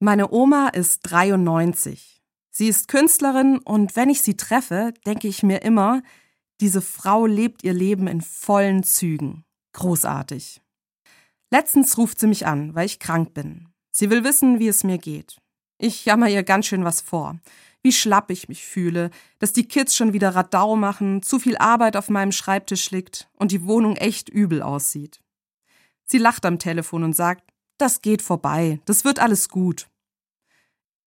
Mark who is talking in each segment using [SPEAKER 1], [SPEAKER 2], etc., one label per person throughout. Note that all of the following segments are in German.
[SPEAKER 1] Meine Oma ist 93. Sie ist Künstlerin und wenn ich sie treffe, denke ich mir immer, diese Frau lebt ihr Leben in vollen Zügen. Großartig. Letztens ruft sie mich an, weil ich krank bin. Sie will wissen, wie es mir geht. Ich jammer ihr ganz schön was vor. Wie schlapp ich mich fühle, dass die Kids schon wieder Radau machen, zu viel Arbeit auf meinem Schreibtisch liegt und die Wohnung echt übel aussieht. Sie lacht am Telefon und sagt, das geht vorbei, das wird alles gut.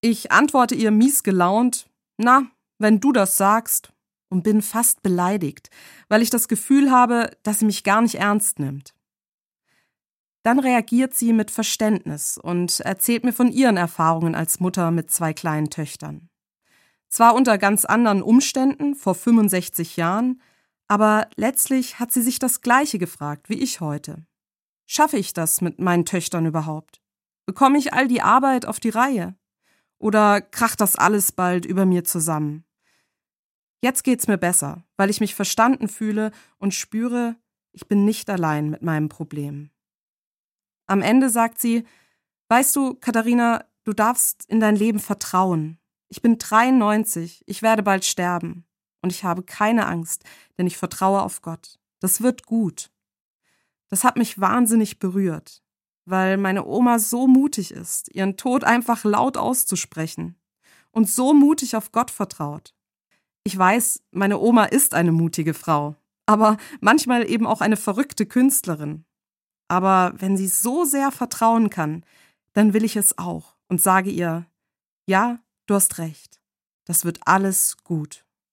[SPEAKER 1] Ich antworte ihr mies gelaunt, na, wenn du das sagst, und bin fast beleidigt, weil ich das Gefühl habe, dass sie mich gar nicht ernst nimmt. Dann reagiert sie mit Verständnis und erzählt mir von ihren Erfahrungen als Mutter mit zwei kleinen Töchtern. Zwar unter ganz anderen Umständen, vor 65 Jahren, aber letztlich hat sie sich das Gleiche gefragt wie ich heute. Schaffe ich das mit meinen Töchtern überhaupt? Bekomme ich all die Arbeit auf die Reihe? Oder kracht das alles bald über mir zusammen? Jetzt geht's mir besser, weil ich mich verstanden fühle und spüre, ich bin nicht allein mit meinem Problem. Am Ende sagt sie, weißt du, Katharina, du darfst in dein Leben vertrauen. Ich bin 93, ich werde bald sterben. Und ich habe keine Angst, denn ich vertraue auf Gott. Das wird gut. Das hat mich wahnsinnig berührt, weil meine Oma so mutig ist, ihren Tod einfach laut auszusprechen und so mutig auf Gott vertraut. Ich weiß, meine Oma ist eine mutige Frau, aber manchmal eben auch eine verrückte Künstlerin. Aber wenn sie so sehr vertrauen kann, dann will ich es auch und sage ihr, ja, du hast recht, das wird alles gut.